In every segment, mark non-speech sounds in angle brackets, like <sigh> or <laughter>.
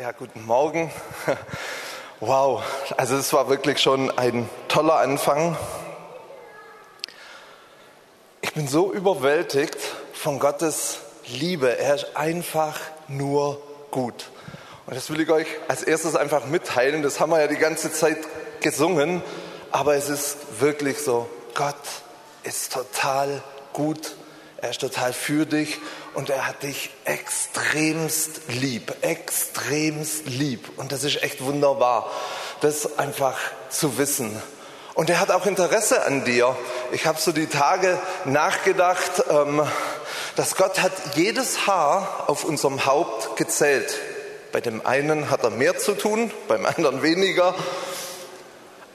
Ja, guten Morgen. <laughs> Wow, also es war wirklich schon ein toller Anfang. Ich bin so überwältigt von Gottes Liebe. Er ist einfach nur gut. Und das will ich euch als erstes einfach mitteilen. Das haben wir ja die ganze Zeit gesungen. Aber es ist wirklich so, Gott ist total gut. Er ist total für dich und er hat dich extremst lieb, extremst lieb. Und das ist echt wunderbar, das einfach zu wissen. Und er hat auch Interesse an dir. Ich habe so die Tage nachgedacht, ähm, dass Gott hat jedes Haar auf unserem Haupt gezählt. Bei dem einen hat er mehr zu tun, beim anderen weniger.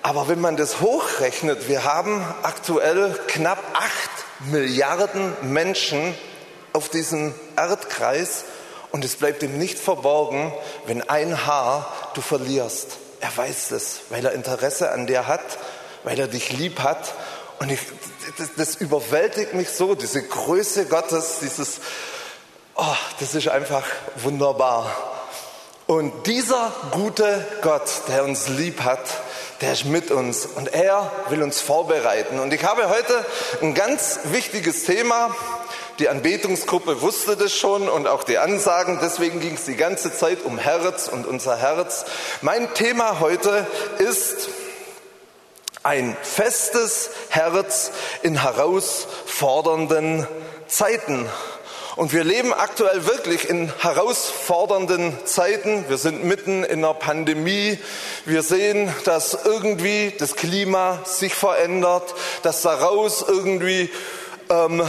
Aber wenn man das hochrechnet, wir haben aktuell knapp acht Milliarden Menschen auf diesem Erdkreis und es bleibt ihm nicht verborgen, wenn ein Haar du verlierst. Er weiß das, weil er Interesse an dir hat, weil er dich lieb hat. Und ich, das, das überwältigt mich so, diese Größe Gottes, dieses, oh, das ist einfach wunderbar. Und dieser gute Gott, der uns lieb hat, der ist mit uns und er will uns vorbereiten. Und ich habe heute ein ganz wichtiges Thema. Die Anbetungsgruppe wusste das schon und auch die Ansagen. Deswegen ging es die ganze Zeit um Herz und unser Herz. Mein Thema heute ist ein festes Herz in herausfordernden Zeiten. Und wir leben aktuell wirklich in herausfordernden Zeiten. Wir sind mitten in einer Pandemie. Wir sehen, dass irgendwie das Klima sich verändert, dass daraus irgendwie ähm,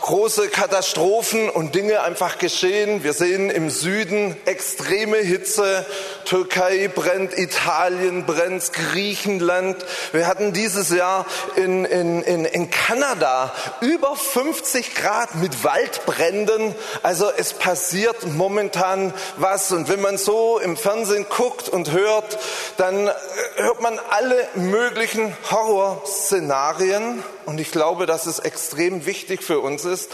große Katastrophen und Dinge einfach geschehen. Wir sehen im Süden extreme Hitze. Türkei brennt, Italien brennt, Griechenland. Wir hatten dieses Jahr in, in, in, in Kanada über 50 Grad mit Waldbränden. Also es passiert momentan was. Und wenn man so im Fernsehen guckt und hört, dann hört man alle möglichen Horrorszenarien. Und ich glaube, dass es extrem wichtig für uns ist,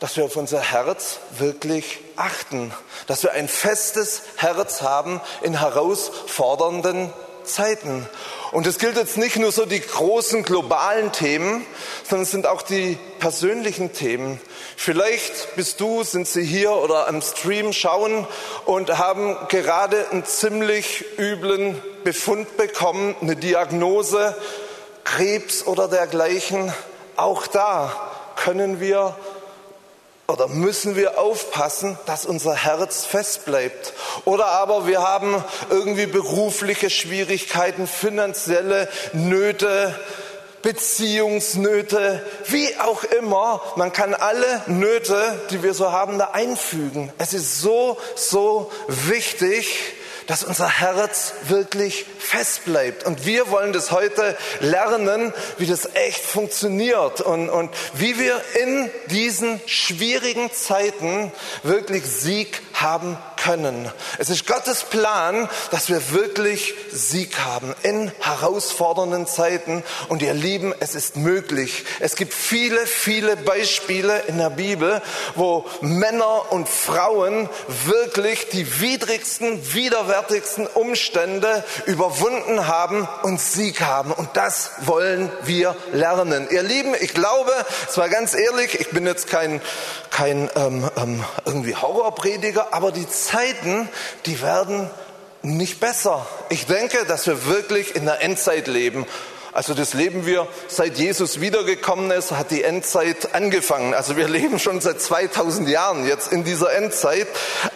dass wir auf unser Herz wirklich achten, dass wir ein festes Herz haben in herausfordernden Zeiten. Und es gilt jetzt nicht nur so die großen globalen Themen, sondern es sind auch die persönlichen Themen. Vielleicht bist du, sind sie hier oder am Stream schauen und haben gerade einen ziemlich üblen Befund bekommen, eine Diagnose, Krebs oder dergleichen, auch da können wir oder müssen wir aufpassen, dass unser Herz fest bleibt. Oder aber wir haben irgendwie berufliche Schwierigkeiten, finanzielle Nöte, Beziehungsnöte, wie auch immer. Man kann alle Nöte, die wir so haben, da einfügen. Es ist so, so wichtig, dass unser Herz wirklich fest bleibt. Und wir wollen das heute lernen, wie das echt funktioniert und, und wie wir in diesen schwierigen Zeiten wirklich Sieg haben können. Es ist Gottes Plan, dass wir wirklich Sieg haben in herausfordernden Zeiten. Und ihr Lieben, es ist möglich. Es gibt viele, viele Beispiele in der Bibel, wo Männer und Frauen wirklich die widrigsten, widerwärtigsten Umstände überwunden haben und Sieg haben. Und das wollen wir lernen. Ihr Lieben, ich glaube, es war ganz ehrlich, ich bin jetzt kein, kein ähm, ähm, irgendwie Horrorprediger, aber die Zeiten, die werden nicht besser. Ich denke, dass wir wirklich in der Endzeit leben. Also das leben wir, seit Jesus wiedergekommen ist, hat die Endzeit angefangen. Also wir leben schon seit 2000 Jahren jetzt in dieser Endzeit.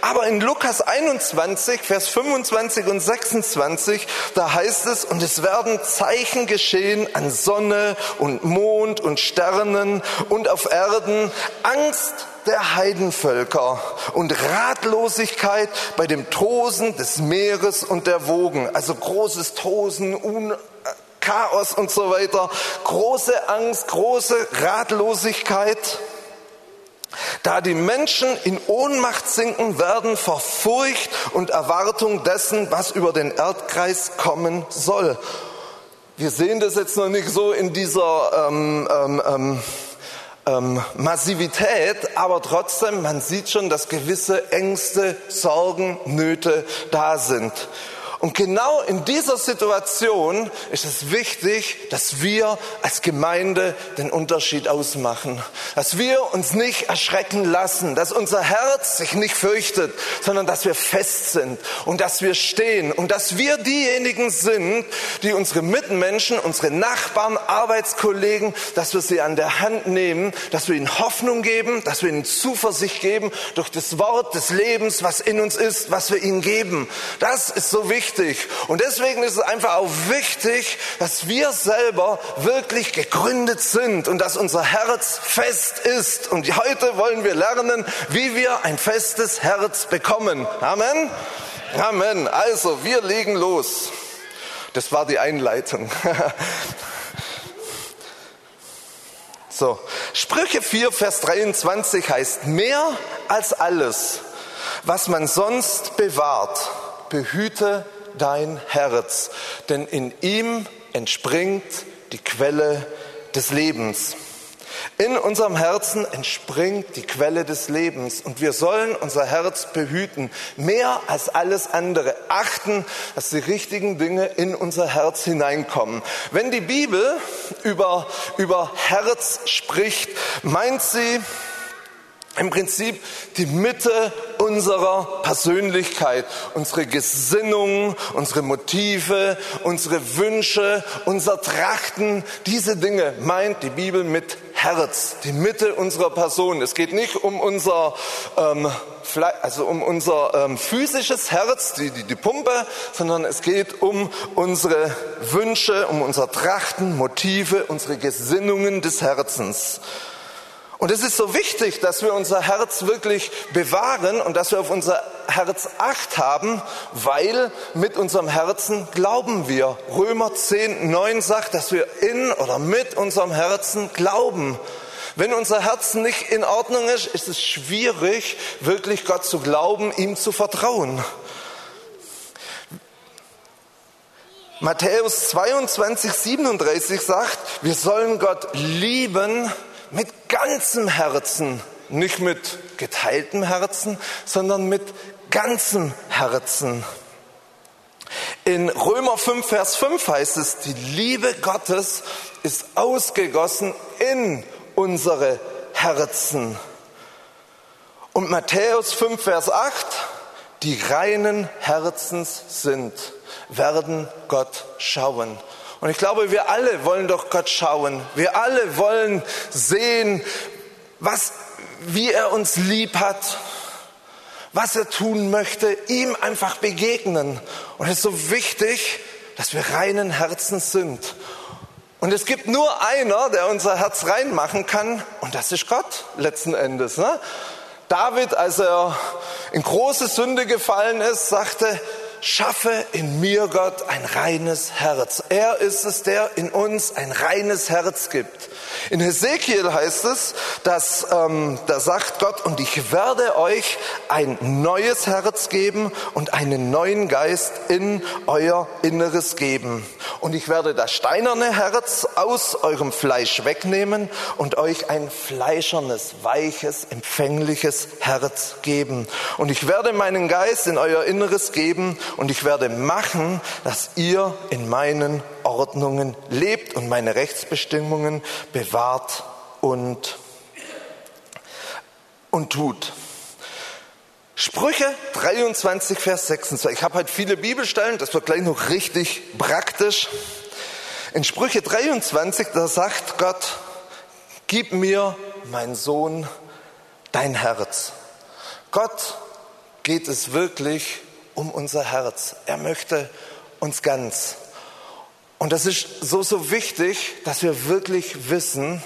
Aber in Lukas 21, Vers 25 und 26, da heißt es, und es werden Zeichen geschehen an Sonne und Mond und Sternen und auf Erden, Angst der Heidenvölker und Ratlosigkeit bei dem Tosen des Meeres und der Wogen. Also großes Tosen, Un Chaos und so weiter, große Angst, große Ratlosigkeit. Da die Menschen in Ohnmacht sinken werden vor Furcht und Erwartung dessen, was über den Erdkreis kommen soll. Wir sehen das jetzt noch nicht so in dieser ähm, ähm, ähm, Massivität, aber trotzdem, man sieht schon, dass gewisse Ängste, Sorgen, Nöte da sind. Und genau in dieser Situation ist es wichtig, dass wir als Gemeinde den Unterschied ausmachen. Dass wir uns nicht erschrecken lassen, dass unser Herz sich nicht fürchtet, sondern dass wir fest sind und dass wir stehen und dass wir diejenigen sind, die unsere Mitmenschen, unsere Nachbarn, Arbeitskollegen, dass wir sie an der Hand nehmen, dass wir ihnen Hoffnung geben, dass wir ihnen Zuversicht geben durch das Wort des Lebens, was in uns ist, was wir ihnen geben. Das ist so wichtig wichtig. Und deswegen ist es einfach auch wichtig, dass wir selber wirklich gegründet sind und dass unser Herz fest ist. Und heute wollen wir lernen, wie wir ein festes Herz bekommen. Amen. Amen. Also, wir legen los. Das war die Einleitung. <laughs> So, Sprüche 4, Vers 23 heißt, mehr als alles, was man sonst bewahrt, behüte dein Herz, denn in ihm entspringt die Quelle des Lebens. In unserem Herzen entspringt die Quelle des Lebens und wir sollen unser Herz behüten, mehr als alles andere achten, dass die richtigen Dinge in unser Herz hineinkommen. Wenn die Bibel über, über Herz spricht, meint sie im Prinzip die Mitte unserer Persönlichkeit, unsere Gesinnungen, unsere Motive, unsere Wünsche, unser Trachten, diese Dinge meint die Bibel mit Herz, die Mitte unserer Person. Es geht nicht um unser, ähm, also um unser ähm, physisches Herz, die, die, die Pumpe, sondern es geht um unsere Wünsche, um unser Trachten, Motive, unsere Gesinnungen des Herzens. Und es ist so wichtig, dass wir unser Herz wirklich bewahren und dass wir auf unser Herz acht haben, weil mit unserem Herzen glauben wir. Römer 10, 9 sagt, dass wir in oder mit unserem Herzen glauben. Wenn unser Herz nicht in Ordnung ist, ist es schwierig, wirklich Gott zu glauben, ihm zu vertrauen. Matthäus 22, 37 sagt, wir sollen Gott lieben mit ganzem Herzen, nicht mit geteiltem Herzen, sondern mit ganzem Herzen. In Römer 5, Vers 5 heißt es, die Liebe Gottes ist ausgegossen in unsere Herzen. Und Matthäus 5, Vers 8, die reinen Herzens sind, werden Gott schauen. Und ich glaube, wir alle wollen doch Gott schauen. Wir alle wollen sehen, was, wie er uns lieb hat, was er tun möchte, ihm einfach begegnen. Und es ist so wichtig, dass wir reinen Herzens sind. Und es gibt nur einer, der unser Herz reinmachen kann, und das ist Gott letzten Endes. Ne? David, als er in große Sünde gefallen ist, sagte, schaffe in mir, Gott, ein reines Herz. Er ist es, der in uns ein reines Herz gibt. In Hesekiel heißt es, dass ähm, da sagt Gott, und ich werde euch ein neues Herz geben und einen neuen Geist in euer Inneres geben. Und ich werde das steinerne Herz aus eurem Fleisch wegnehmen und euch ein fleischernes, weiches, empfängliches Herz geben. Und ich werde meinen Geist in euer Inneres geben und ich werde machen, dass ihr in meinen Ordnungen lebt und meine Rechtsbestimmungen bewahrt und, und tut. Sprüche 23, Vers 26. Ich habe heute viele Bibelstellen, das wird gleich noch richtig praktisch. In Sprüche 23, da sagt Gott, gib mir, mein Sohn, dein Herz. Gott geht es wirklich um unser Herz. Er möchte uns ganz. Und das ist so, so wichtig, dass wir wirklich wissen,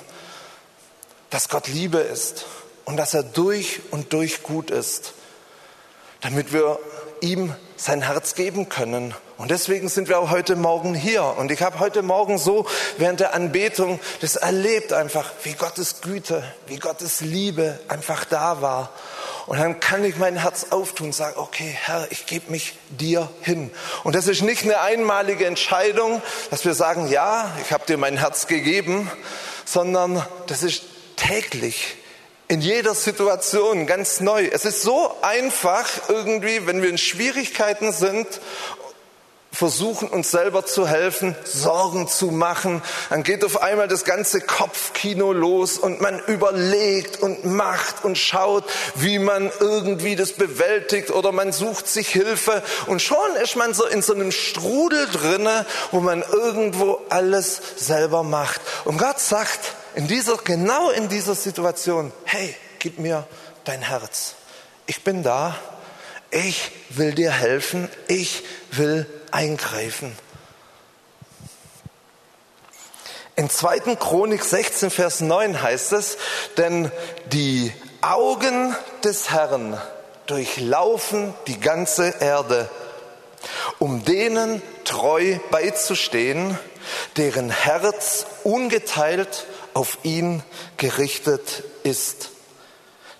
dass Gott Liebe ist und dass er durch und durch gut ist, damit wir ihm sein Herz geben können. Und deswegen sind wir auch heute Morgen hier. Und ich habe heute Morgen so während der Anbetung das erlebt einfach, wie Gottes Güte, wie Gottes Liebe einfach da war. Und dann kann ich mein Herz auftun und sagen, okay, Herr, ich gebe mich dir hin. Und das ist nicht eine einmalige Entscheidung, dass wir sagen, ja, ich habe dir mein Herz gegeben, sondern das ist täglich in jeder Situation ganz neu. Es ist so einfach irgendwie, wenn wir in Schwierigkeiten sind versuchen uns selber zu helfen, Sorgen zu machen. Dann geht auf einmal das ganze Kopfkino los und man überlegt und macht und schaut, wie man irgendwie das bewältigt oder man sucht sich Hilfe und schon ist man so in so einem Strudel drinne, wo man irgendwo alles selber macht. Und Gott sagt in dieser, genau in dieser Situation, hey, gib mir dein Herz. Ich bin da. Ich will dir helfen. Ich will eingreifen. In 2. Chronik 16, Vers 9 heißt es, denn die Augen des Herrn durchlaufen die ganze Erde, um denen treu beizustehen, deren Herz ungeteilt auf ihn gerichtet ist.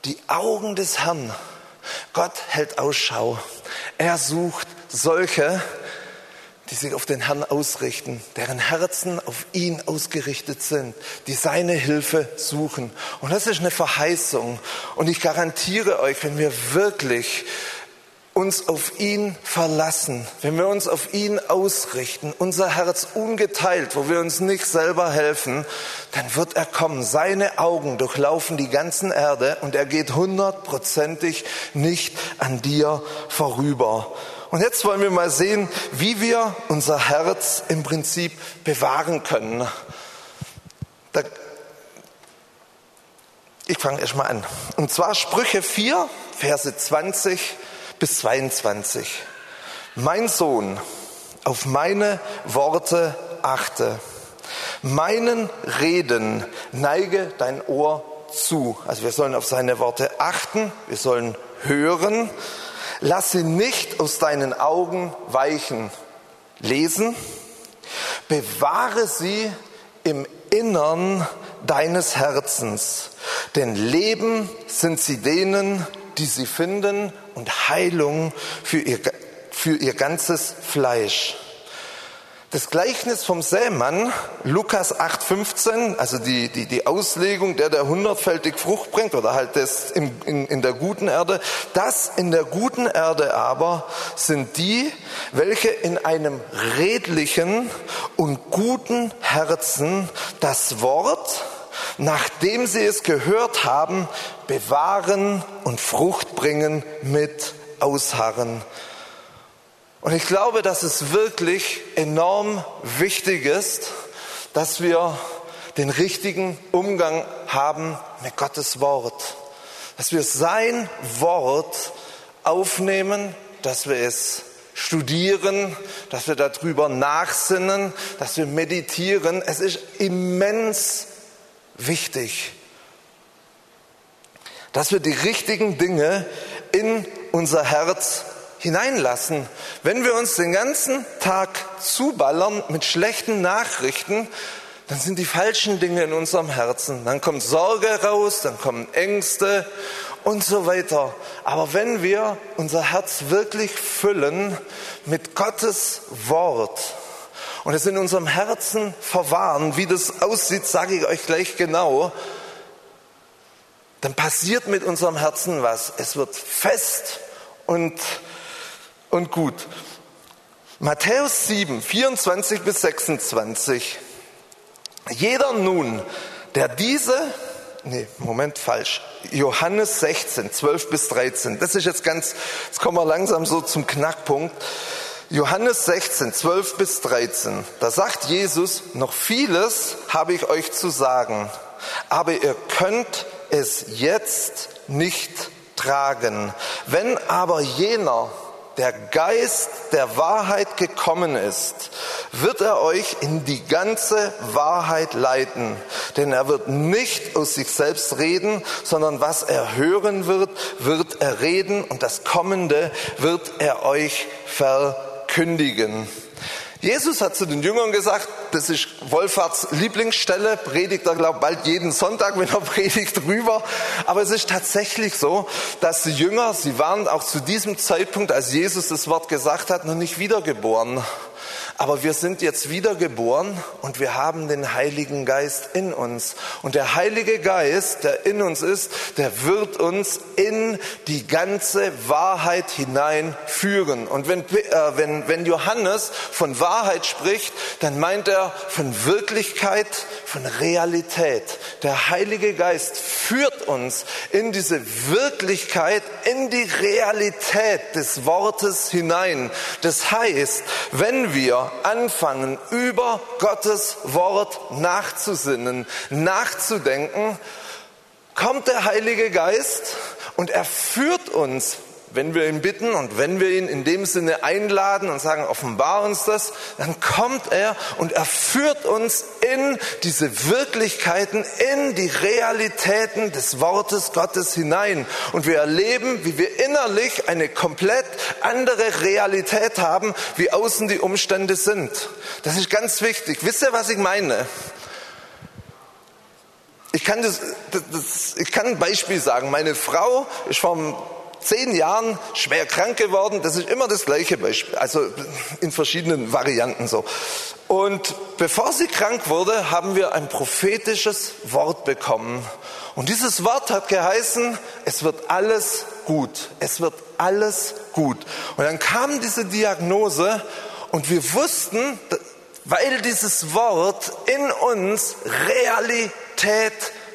Die Augen des Herrn. Gott hält Ausschau. Er sucht solche, die sich auf den Herrn ausrichten, deren Herzen auf ihn ausgerichtet sind, die seine Hilfe suchen. Und das ist eine Verheißung. Und ich garantiere euch, wenn wir wirklich uns auf ihn verlassen, wenn wir uns auf ihn ausrichten, unser Herz ungeteilt, wo wir uns nicht selber helfen, dann wird er kommen. Seine Augen durchlaufen die ganzen Erde und er geht hundertprozentig nicht an dir vorüber. Und jetzt wollen wir mal sehen, wie wir unser Herz im Prinzip bewahren können. Da ich fange erst mal an. Und zwar Sprüche 4, Verse 20 bis 22. Mein Sohn, auf meine Worte achte. Meinen Reden neige dein Ohr zu. Also wir sollen auf seine Worte achten, wir sollen hören Lass sie nicht aus deinen Augen weichen. Lesen. Bewahre sie im Innern deines Herzens. Denn Leben sind sie denen, die sie finden und Heilung für ihr, für ihr ganzes Fleisch. Das Gleichnis vom Sämann, Lukas 8,15, also die, die, die Auslegung, der der hundertfältig Frucht bringt oder halt das in, in, in der guten Erde, das in der guten Erde aber sind die, welche in einem redlichen und guten Herzen das Wort, nachdem sie es gehört haben, bewahren und Frucht bringen mit Ausharren. Und ich glaube, dass es wirklich enorm wichtig ist, dass wir den richtigen Umgang haben mit Gottes Wort. Dass wir sein Wort aufnehmen, dass wir es studieren, dass wir darüber nachsinnen, dass wir meditieren. Es ist immens wichtig, dass wir die richtigen Dinge in unser Herz hineinlassen. Wenn wir uns den ganzen Tag zuballern mit schlechten Nachrichten, dann sind die falschen Dinge in unserem Herzen. Dann kommt Sorge raus, dann kommen Ängste und so weiter. Aber wenn wir unser Herz wirklich füllen mit Gottes Wort und es in unserem Herzen verwahren, wie das aussieht, sage ich euch gleich genau, dann passiert mit unserem Herzen was. Es wird fest und und gut. Matthäus 7, 24 bis 26. Jeder nun, der diese, nee, Moment, falsch. Johannes 16, 12 bis 13. Das ist jetzt ganz, jetzt kommen wir langsam so zum Knackpunkt. Johannes 16, 12 bis 13. Da sagt Jesus, noch vieles habe ich euch zu sagen, aber ihr könnt es jetzt nicht tragen. Wenn aber jener, der Geist der Wahrheit gekommen ist, wird er euch in die ganze Wahrheit leiten. Denn er wird nicht aus sich selbst reden, sondern was er hören wird, wird er reden und das Kommende wird er euch verkündigen. Jesus hat zu den Jüngern gesagt, das ist Wolfarts Lieblingsstelle, predigt er, glaube bald jeden Sonntag, wenn er <laughs> predigt, drüber. Aber es ist tatsächlich so, dass die Jünger, sie waren auch zu diesem Zeitpunkt, als Jesus das Wort gesagt hat, noch nicht wiedergeboren. Aber wir sind jetzt wiedergeboren und wir haben den Heiligen Geist in uns. Und der Heilige Geist, der in uns ist, der wird uns in die ganze Wahrheit hineinführen. Und wenn, äh, wenn, wenn Johannes von Wahrheit spricht, dann meint er von Wirklichkeit, von Realität. Der Heilige Geist führt uns in diese Wirklichkeit, in die Realität des Wortes hinein. Das heißt, wenn anfangen, über Gottes Wort nachzusinnen, nachzudenken, kommt der Heilige Geist und er führt uns wenn wir ihn bitten und wenn wir ihn in dem Sinne einladen und sagen, offenbar uns das, dann kommt er und er führt uns in diese Wirklichkeiten, in die Realitäten des Wortes Gottes hinein. Und wir erleben, wie wir innerlich eine komplett andere Realität haben, wie außen die Umstände sind. Das ist ganz wichtig. Wisst ihr, was ich meine? Ich kann, das, das, ich kann ein Beispiel sagen. Meine Frau ist vom zehn Jahren schwer krank geworden. Das ist immer das gleiche Beispiel, also in verschiedenen Varianten so. Und bevor sie krank wurde, haben wir ein prophetisches Wort bekommen. Und dieses Wort hat geheißen, es wird alles gut. Es wird alles gut. Und dann kam diese Diagnose und wir wussten, weil dieses Wort in uns Realität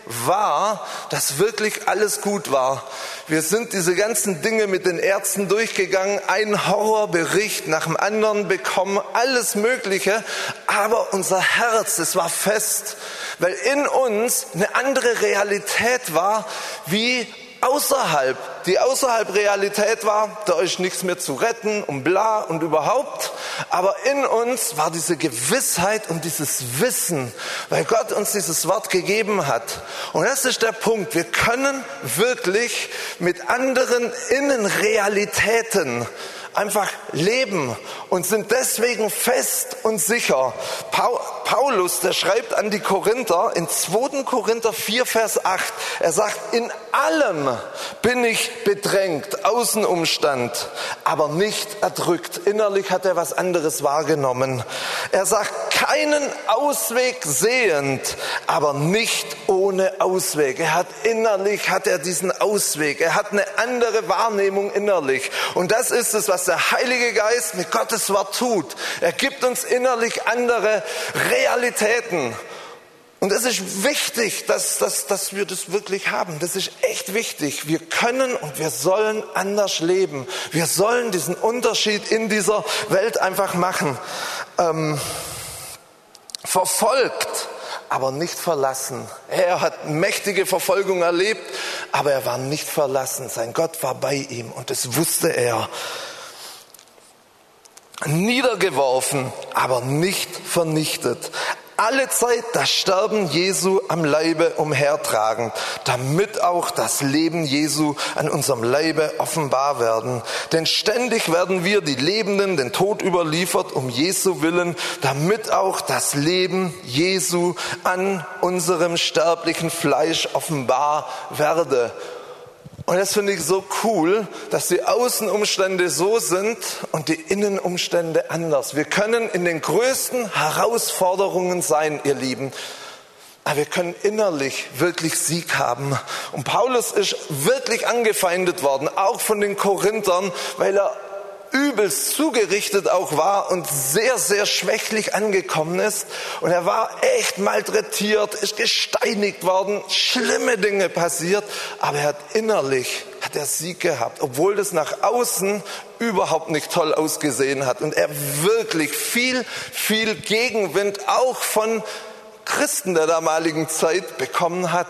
war, dass wirklich alles gut war. Wir sind diese ganzen Dinge mit den Ärzten durchgegangen, ein Horrorbericht nach dem anderen bekommen, alles Mögliche, aber unser Herz, es war fest, weil in uns eine andere Realität war, wie außerhalb, die außerhalb Realität war, da ist nichts mehr zu retten und bla und überhaupt. Aber in uns war diese Gewissheit und dieses Wissen, weil Gott uns dieses Wort gegeben hat. Und das ist der Punkt. Wir können wirklich mit anderen Innenrealitäten einfach leben und sind deswegen fest und sicher. Paulus, der schreibt an die Korinther in 2. Korinther 4, Vers 8, er sagt, in allem bin ich bedrängt, Außenumstand, aber nicht erdrückt. Innerlich hat er was anderes wahrgenommen. Er sagt, keinen Ausweg sehend, aber nicht ohne Ausweg. Er hat innerlich, hat er diesen Ausweg. Er hat eine andere Wahrnehmung innerlich. Und das ist es, was der Heilige Geist mit Gottes Wort tut. Er gibt uns innerlich andere Realitäten. Und es ist wichtig, dass, dass, dass wir das wirklich haben. Das ist echt wichtig. Wir können und wir sollen anders leben. Wir sollen diesen Unterschied in dieser Welt einfach machen. Ähm, verfolgt, aber nicht verlassen. Er hat mächtige Verfolgung erlebt, aber er war nicht verlassen. Sein Gott war bei ihm und das wusste er niedergeworfen, aber nicht vernichtet. Alle Zeit das Sterben Jesu am Leibe umhertragen, damit auch das Leben Jesu an unserem Leibe offenbar werden. Denn ständig werden wir, die Lebenden, den Tod überliefert, um Jesu willen, damit auch das Leben Jesu an unserem sterblichen Fleisch offenbar werde. Und das finde ich so cool, dass die Außenumstände so sind und die Innenumstände anders. Wir können in den größten Herausforderungen sein, ihr Lieben. Aber wir können innerlich wirklich Sieg haben. Und Paulus ist wirklich angefeindet worden, auch von den Korinthern, weil er übelst zugerichtet auch war und sehr, sehr schwächlich angekommen ist. Und er war echt malträtiert, ist gesteinigt worden, schlimme Dinge passiert, aber er hat innerlich, hat er Sieg gehabt, obwohl das nach außen überhaupt nicht toll ausgesehen hat. Und er wirklich viel, viel Gegenwind auch von Christen der damaligen Zeit bekommen hat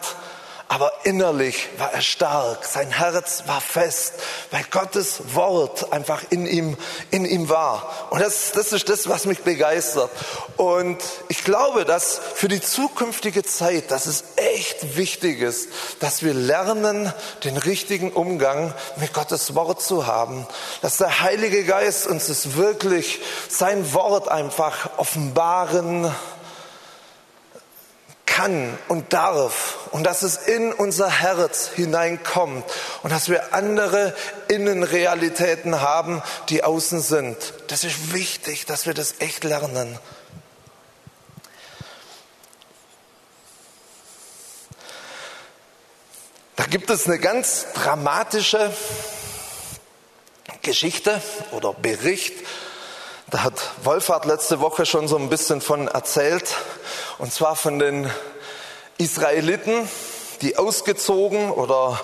aber innerlich war er stark, sein Herz war fest, weil Gottes Wort einfach in ihm, in ihm war. Und das, das ist das, was mich begeistert. Und ich glaube, dass für die zukünftige Zeit, dass es echt wichtig ist, dass wir lernen, den richtigen Umgang mit Gottes Wort zu haben. Dass der Heilige Geist uns es wirklich, sein Wort einfach offenbaren kann und darf und dass es in unser Herz hineinkommt und dass wir andere Innenrealitäten haben, die außen sind. Das ist wichtig, dass wir das echt lernen. Da gibt es eine ganz dramatische Geschichte oder Bericht. Da hat Wolfhard letzte Woche schon so ein bisschen von erzählt. Und zwar von den Israeliten, die ausgezogen oder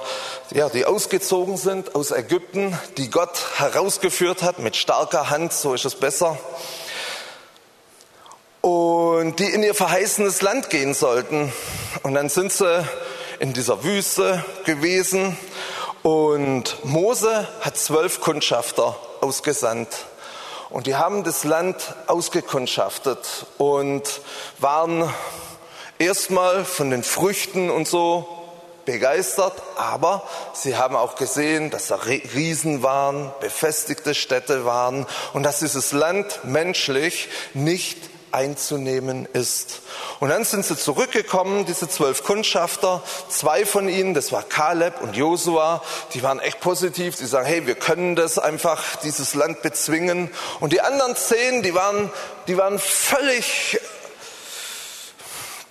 ja, die ausgezogen sind aus Ägypten, die Gott herausgeführt hat mit starker Hand, so ist es besser. Und die in ihr verheißenes Land gehen sollten. Und dann sind sie in dieser Wüste gewesen und Mose hat zwölf Kundschafter ausgesandt. Und die haben das Land ausgekundschaftet und waren erstmal von den Früchten und so begeistert, aber sie haben auch gesehen, dass da Riesen waren, befestigte Städte waren und dass dieses Land menschlich nicht einzunehmen ist. Und dann sind sie zurückgekommen, diese zwölf Kundschafter, zwei von ihnen, das war Kaleb und Josua, die waren echt positiv, die sagen, hey, wir können das einfach, dieses Land bezwingen. Und die anderen zehn, die waren, die waren völlig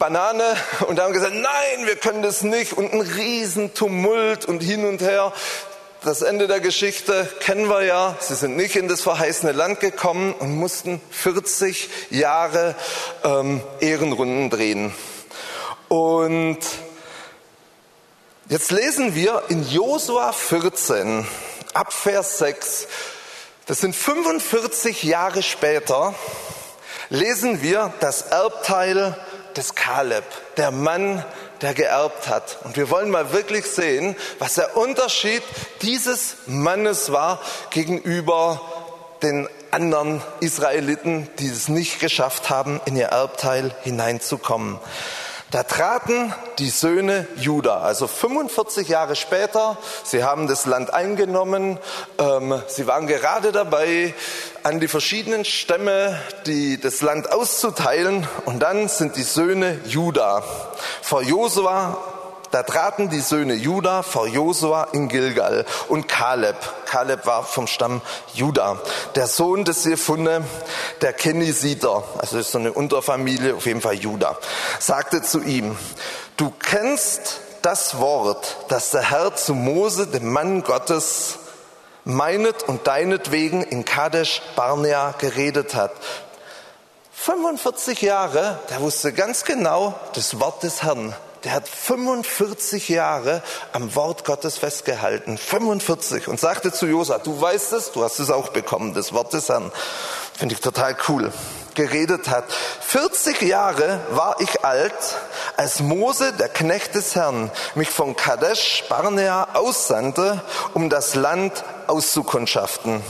Banane und haben gesagt, nein, wir können das nicht und ein Riesentumult und hin und her das Ende der Geschichte kennen wir ja. Sie sind nicht in das verheißene Land gekommen und mussten 40 Jahre ähm, Ehrenrunden drehen. Und jetzt lesen wir in Josua 14 ab Vers 6, das sind 45 Jahre später, lesen wir das Erbteil des Kaleb, der Mann, der geerbt hat. Und wir wollen mal wirklich sehen, was der Unterschied dieses Mannes war gegenüber den anderen Israeliten, die es nicht geschafft haben, in ihr Erbteil hineinzukommen. Da traten die Söhne Juda, also 45 Jahre später. Sie haben das Land eingenommen. Ähm, sie waren gerade dabei, an die verschiedenen Stämme die, das Land auszuteilen. Und dann sind die Söhne Juda vor Josua da traten die Söhne Juda vor Josua in Gilgal und Kaleb. Kaleb war vom Stamm Juda, der Sohn des Jephunne, der Kenisiter, also ist so eine Unterfamilie, auf jeden Fall Juda, sagte zu ihm, du kennst das Wort, das der Herr zu Mose, dem Mann Gottes, meinet und deinetwegen in Kadesh Barnea geredet hat. 45 Jahre, der wusste ganz genau das Wort des Herrn der hat 45 Jahre am Wort Gottes festgehalten. 45. Und sagte zu Josa, du weißt es, du hast es auch bekommen, das Wort des Herrn. Finde ich total cool. Geredet hat. 40 Jahre war ich alt, als Mose, der Knecht des Herrn, mich von Kadesh Barnea aussandte, um das Land auszukundschaften.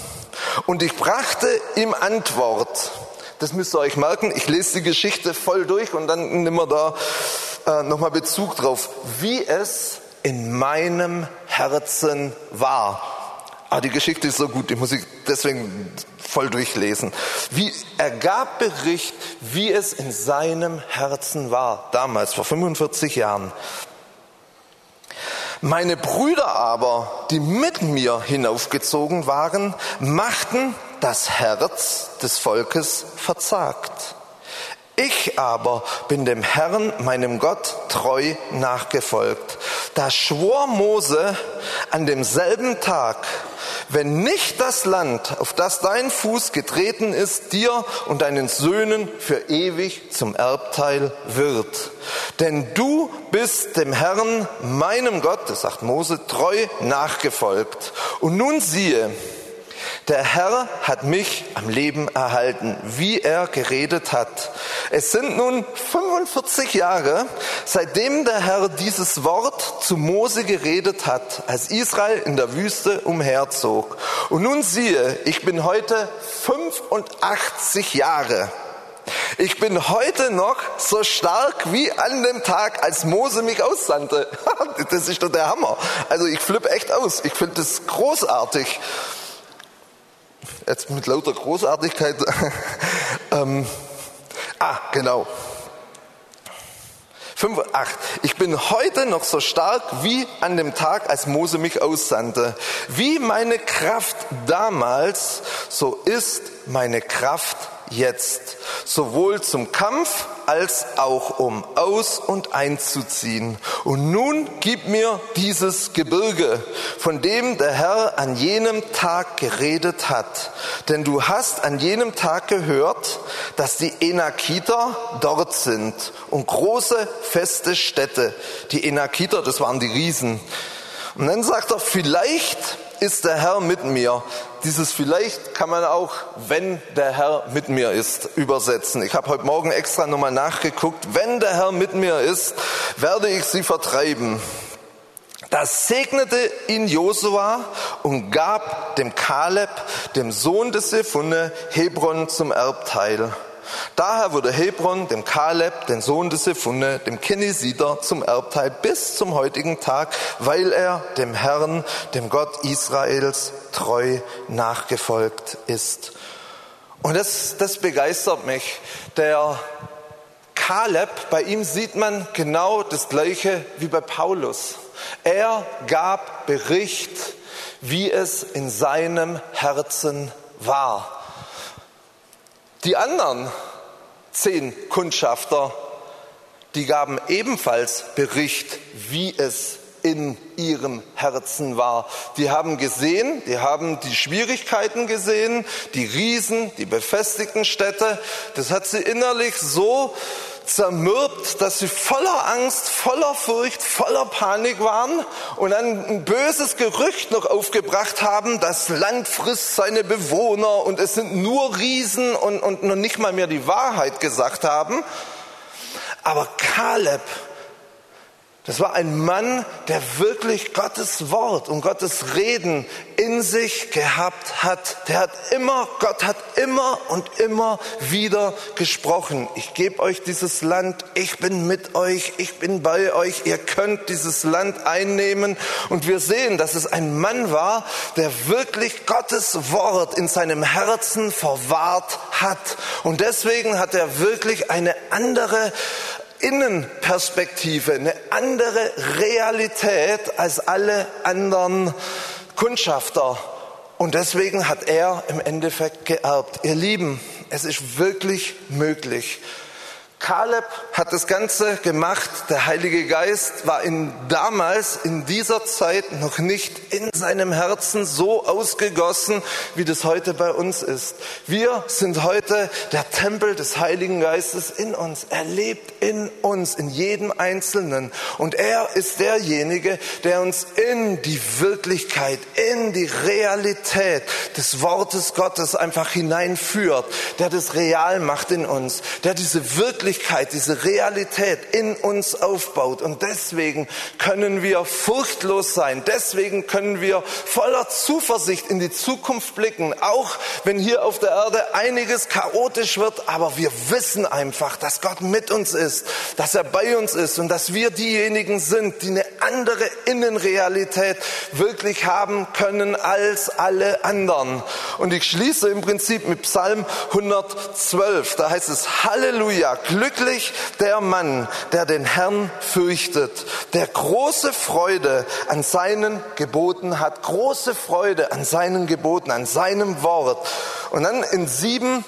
Und ich brachte ihm Antwort. Das müsst ihr euch merken. Ich lese die Geschichte voll durch und dann wir da äh, nochmal Bezug drauf, wie es in meinem Herzen war. Ah, die Geschichte ist so gut, die muss ich deswegen voll durchlesen. Wie, er gab Bericht, wie es in seinem Herzen war, damals, vor 45 Jahren. Meine Brüder aber, die mit mir hinaufgezogen waren, machten das Herz des Volkes verzagt. Ich aber bin dem Herrn, meinem Gott, treu nachgefolgt. Da schwor Mose an demselben Tag, wenn nicht das Land, auf das dein Fuß getreten ist, dir und deinen Söhnen für ewig zum Erbteil wird. Denn du bist dem Herrn, meinem Gott, das sagt Mose, treu nachgefolgt. Und nun siehe, der Herr hat mich am Leben erhalten, wie er geredet hat. Es sind nun 45 Jahre, seitdem der Herr dieses Wort zu Mose geredet hat, als Israel in der Wüste umherzog. Und nun siehe, ich bin heute 85 Jahre. Ich bin heute noch so stark wie an dem Tag, als Mose mich aussandte. <laughs> Das ist doch der Hammer. Also ich flippe echt aus. Ich finde das großartig jetzt mit lauter Großartigkeit. <laughs> ähm, ah, genau. 5, 8. Ich bin heute noch so stark wie an dem Tag, als Mose mich aussandte. Wie meine Kraft damals, so ist meine Kraft jetzt, sowohl zum Kampf als auch um aus und einzuziehen. Und nun gib mir dieses Gebirge, von dem der Herr an jenem Tag geredet hat. Denn du hast an jenem Tag gehört, dass die Enakiter dort sind und große feste Städte. Die Enakiter, das waren die Riesen. Und dann sagt er, vielleicht ist der Herr mit mir. Dieses vielleicht kann man auch, wenn der Herr mit mir ist, übersetzen. Ich habe heute Morgen extra nochmal nachgeguckt. Wenn der Herr mit mir ist, werde ich sie vertreiben. Das segnete ihn Josua und gab dem Kaleb, dem Sohn des Jephunne, Hebron zum Erbteil. Daher wurde Hebron dem Kaleb, den Sohn des Sephunne, dem Kenesiter, zum Erbteil bis zum heutigen Tag, weil er dem Herrn, dem Gott Israels, treu nachgefolgt ist. Und das, das begeistert mich. Der Kaleb, bei ihm sieht man genau das Gleiche wie bei Paulus. Er gab Bericht, wie es in seinem Herzen war. Die anderen zehn Kundschafter, die gaben ebenfalls Bericht, wie es in ihrem Herzen war. Die haben gesehen, die haben die Schwierigkeiten gesehen, die Riesen, die befestigten Städte. Das hat sie innerlich so zermürbt, dass sie voller Angst, voller Furcht, voller Panik waren und dann ein böses Gerücht noch aufgebracht haben, das Land frisst seine Bewohner und es sind nur Riesen und, und noch nicht mal mehr die Wahrheit gesagt haben. Aber Kaleb das war ein Mann, der wirklich Gottes Wort und Gottes Reden in sich gehabt hat. Der hat immer, Gott hat immer und immer wieder gesprochen. Ich gebe euch dieses Land, ich bin mit euch, ich bin bei euch, ihr könnt dieses Land einnehmen. Und wir sehen, dass es ein Mann war, der wirklich Gottes Wort in seinem Herzen verwahrt hat. Und deswegen hat er wirklich eine andere Innenperspektive, eine andere Realität als alle anderen Kundschafter. Und deswegen hat er im Endeffekt geerbt. Ihr Lieben, es ist wirklich möglich, Kaleb hat das Ganze gemacht. Der Heilige Geist war in, damals in dieser Zeit noch nicht in seinem Herzen so ausgegossen, wie das heute bei uns ist. Wir sind heute der Tempel des Heiligen Geistes in uns. Er lebt in uns, in jedem Einzelnen. Und er ist derjenige, der uns in die Wirklichkeit, in die Realität des Wortes Gottes einfach hineinführt, der das real macht in uns, der diese Wirklichkeit Wirklichkeit, diese Realität in uns aufbaut. Und deswegen können wir furchtlos sein. Deswegen können wir voller Zuversicht in die Zukunft blicken. Auch wenn hier auf der Erde einiges chaotisch wird. Aber wir wissen einfach, dass Gott mit uns ist, dass er bei uns ist und dass wir diejenigen sind, die eine andere Innenrealität wirklich haben können als alle anderen. Und ich schließe im Prinzip mit Psalm 112. Da heißt es Halleluja, Glücklich der Mann, der den Herrn fürchtet, der große Freude an seinen Geboten hat, große Freude an seinen Geboten, an seinem Wort. Und dann in sieben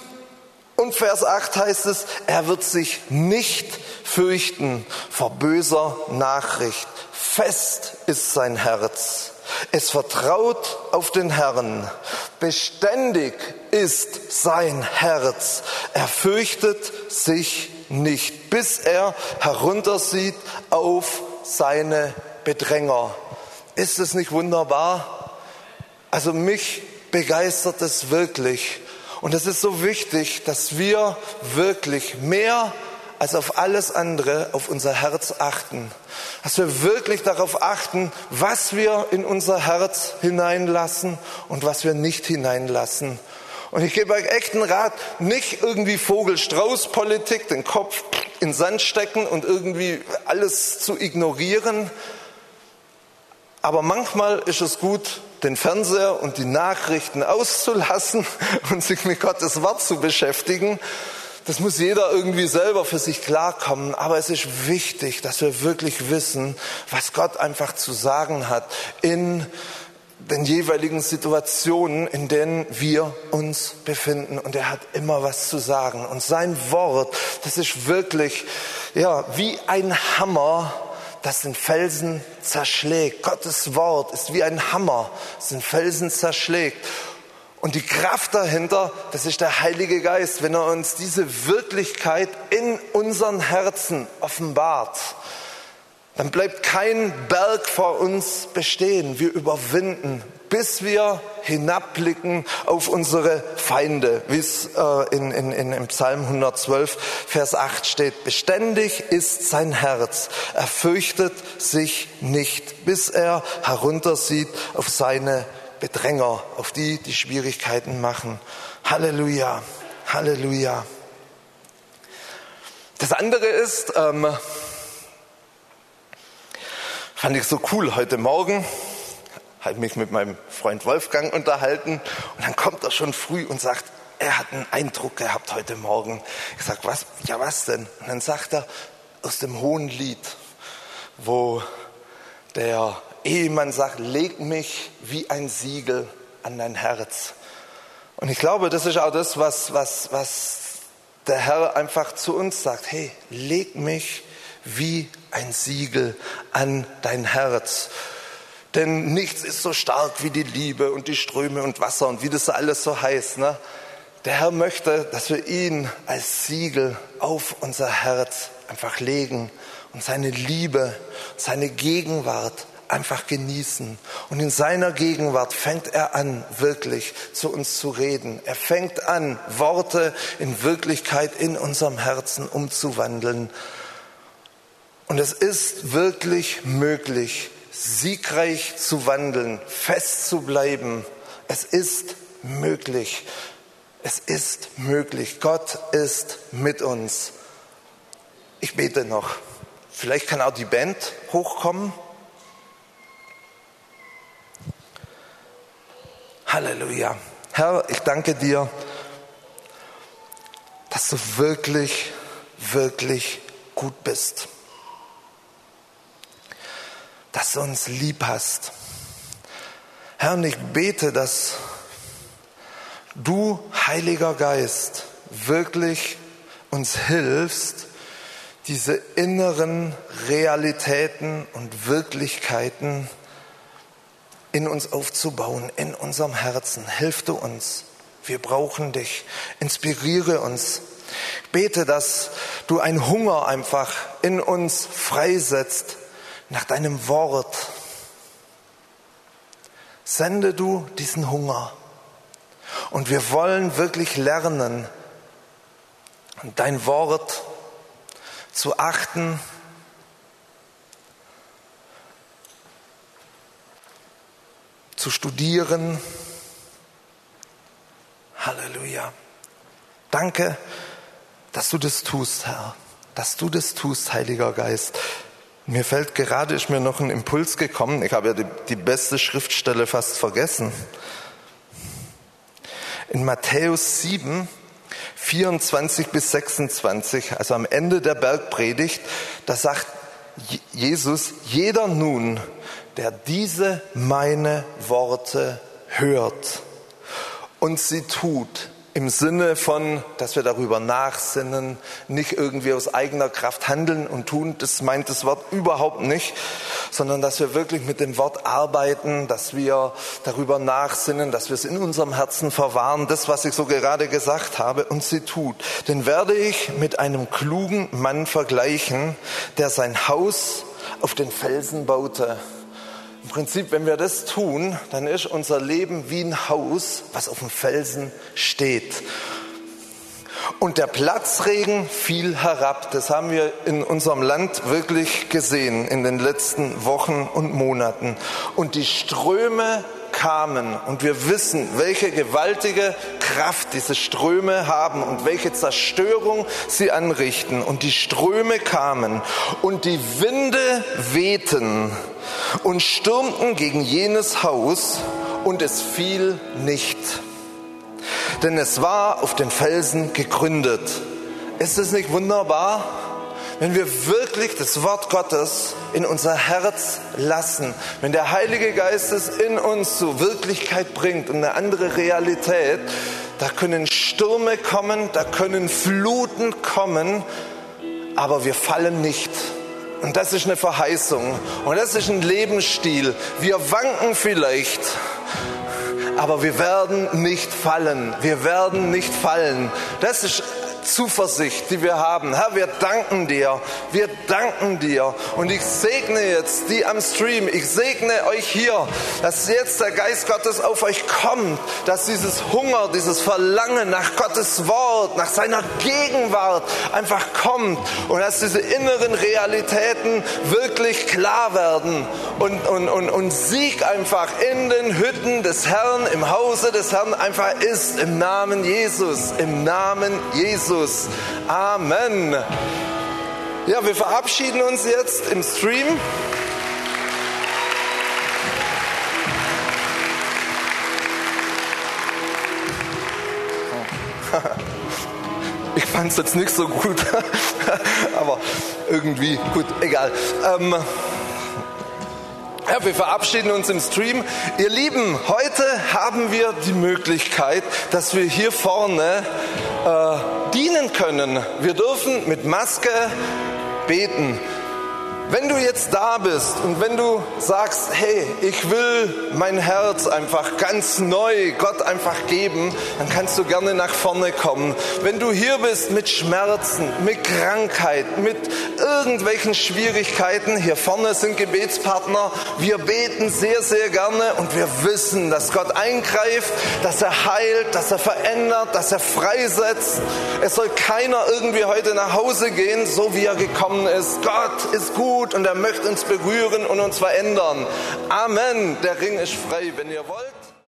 und Vers 8 heißt es, er wird sich nicht fürchten vor böser Nachricht. Fest ist sein Herz. Es vertraut auf den Herrn. Beständig ist sein Herz. Er fürchtet sich nicht, bis er heruntersieht auf seine Bedränger. Ist es nicht wunderbar? Also mich begeistert es wirklich. Und es ist so wichtig, dass wir wirklich mehr als auf alles andere auf unser Herz achten. Dass wir wirklich darauf achten, was wir in unser Herz hineinlassen und was wir nicht hineinlassen. Und ich gebe euch echt einen Rat, nicht irgendwie Vogel-Strauß-Politik, den Kopf in Sand stecken und irgendwie alles zu ignorieren. Aber manchmal ist es gut, den Fernseher und die Nachrichten auszulassen <laughs> und sich mit Gottes Wort zu beschäftigen. Das muss jeder irgendwie selber für sich klarkommen, aber es ist wichtig, dass wir wirklich wissen, was Gott einfach zu sagen hat in den jeweiligen Situationen, in denen wir uns befinden. Und er hat immer was zu sagen. Und sein Wort, das ist wirklich, ja, wie ein Hammer, das den Felsen zerschlägt. Gottes Wort ist wie ein Hammer, das den Felsen zerschlägt. Und die Kraft dahinter, das ist der Heilige Geist, wenn er uns diese Wirklichkeit in unseren Herzen offenbart dann bleibt kein Berg vor uns bestehen. Wir überwinden, bis wir hinabblicken auf unsere Feinde, wie es äh, in, in, in, im Psalm 112, Vers 8 steht. Beständig ist sein Herz, er fürchtet sich nicht, bis er heruntersieht auf seine Bedränger, auf die, die Schwierigkeiten machen. Halleluja, Halleluja. Das andere ist, ähm, Fand ich so cool heute Morgen. Habe mich mit meinem Freund Wolfgang unterhalten und dann kommt er schon früh und sagt, er hat einen Eindruck gehabt heute Morgen. Ich sag, was? Ja, was denn? Und dann sagt er aus dem hohen Lied, wo der Ehemann sagt, leg mich wie ein Siegel an dein Herz. Und ich glaube, das ist auch das, was, was, was der Herr einfach zu uns sagt. Hey, leg mich wie ein Siegel an dein Herz. Denn nichts ist so stark wie die Liebe und die Ströme und Wasser und wie das alles so heißt. Ne? Der Herr möchte, dass wir ihn als Siegel auf unser Herz einfach legen und seine Liebe, seine Gegenwart einfach genießen. Und in seiner Gegenwart fängt er an, wirklich zu uns zu reden. Er fängt an, Worte in Wirklichkeit in unserem Herzen umzuwandeln. Und es ist wirklich möglich, siegreich zu wandeln, fest zu bleiben. Es ist möglich. Es ist möglich. Gott ist mit uns. Ich bete noch. Vielleicht kann auch die Band hochkommen. Halleluja. Herr, ich danke dir, dass du wirklich, wirklich gut bist dass du uns lieb hast. Herr, ich bete, dass du, Heiliger Geist, wirklich uns hilfst, diese inneren Realitäten und Wirklichkeiten in uns aufzubauen, in unserem Herzen. Hilf du uns. Wir brauchen dich. Inspiriere uns. Ich bete, dass du einen Hunger einfach in uns freisetzt, nach deinem Wort. Sende du diesen Hunger. Und wir wollen wirklich lernen, dein Wort zu achten, zu studieren. Halleluja. Danke, dass du das tust, Herr, dass du das tust, Heiliger Geist. Mir fällt gerade, ist mir noch ein Impuls gekommen. Ich habe ja die, die beste Schriftstelle fast vergessen. In Matthäus 7, 24 bis 26, also am Ende der Bergpredigt, da sagt Jesus, jeder nun, der diese meine Worte hört und sie tut, im Sinne von, dass wir darüber nachsinnen, nicht irgendwie aus eigener Kraft handeln und tun, das meint das Wort überhaupt nicht, sondern dass wir wirklich mit dem Wort arbeiten, dass wir darüber nachsinnen, dass wir es in unserem Herzen verwahren, das, was ich so gerade gesagt habe, und sie tut. Denn werde ich mit einem klugen Mann vergleichen, der sein Haus auf den Felsen baute. Im Prinzip, wenn wir das tun, dann ist unser Leben wie ein Haus, was auf dem Felsen steht. Und der Platzregen fiel herab. Das haben wir in unserem Land wirklich gesehen in den letzten Wochen und Monaten. Und die Ströme kamen und wir wissen, welche gewaltige Kraft diese Ströme haben und welche Zerstörung sie anrichten. Und die Ströme kamen und die Winde wehten und stürmten gegen jenes Haus und es fiel nicht. Denn es war auf den Felsen gegründet. Ist es nicht wunderbar, wenn wir wirklich das Wort Gottes in unser Herz lassen, wenn der Heilige Geist es in uns zur Wirklichkeit bringt und eine andere Realität, da können Stürme kommen, da können Fluten kommen, aber wir fallen nicht. Und das ist eine Verheißung und das ist ein Lebensstil. Wir wanken vielleicht, aber wir werden nicht fallen. Wir werden nicht fallen. Das ist Zuversicht, die wir haben. Herr, wir danken dir. Wir danken dir. Und ich segne jetzt die am Stream. Ich segne euch hier, dass jetzt der Geist Gottes auf euch kommt, dass dieses Hunger, dieses Verlangen nach Gottes Wort, nach seiner Gegenwart einfach kommt und dass diese inneren Realitäten wirklich klar werden und, und, und, und Sieg einfach in den Hütten des Herrn, im Hause des Herrn einfach ist. Im Namen Jesus. Im Namen Jesus. Jesus. Amen. Ja, wir verabschieden uns jetzt im Stream. <laughs> Ich fand es jetzt nicht so gut, <laughs> aber irgendwie gut, egal. Ähm, ja, wir verabschieden uns im Stream. Ihr Lieben, heute haben wir die Möglichkeit, dass wir hier vorne äh, dienen können. Wir dürfen mit Maske beten. Wenn du jetzt da bist und wenn du sagst, hey, ich will mein Herz einfach ganz neu Gott einfach geben, dann kannst du gerne nach vorne kommen. Wenn du hier bist mit Schmerzen, mit Krankheit, mit irgendwelchen Schwierigkeiten, hier vorne sind Gebetspartner, wir beten sehr, sehr gerne und wir wissen, dass Gott eingreift, dass er heilt, dass er verändert, dass er freisetzt. Es soll keiner irgendwie heute nach Hause gehen, so wie er gekommen ist. Gott ist gut gut und er möchte uns berühren und uns verändern. Amen. Der Ring ist frei, wenn ihr wollt.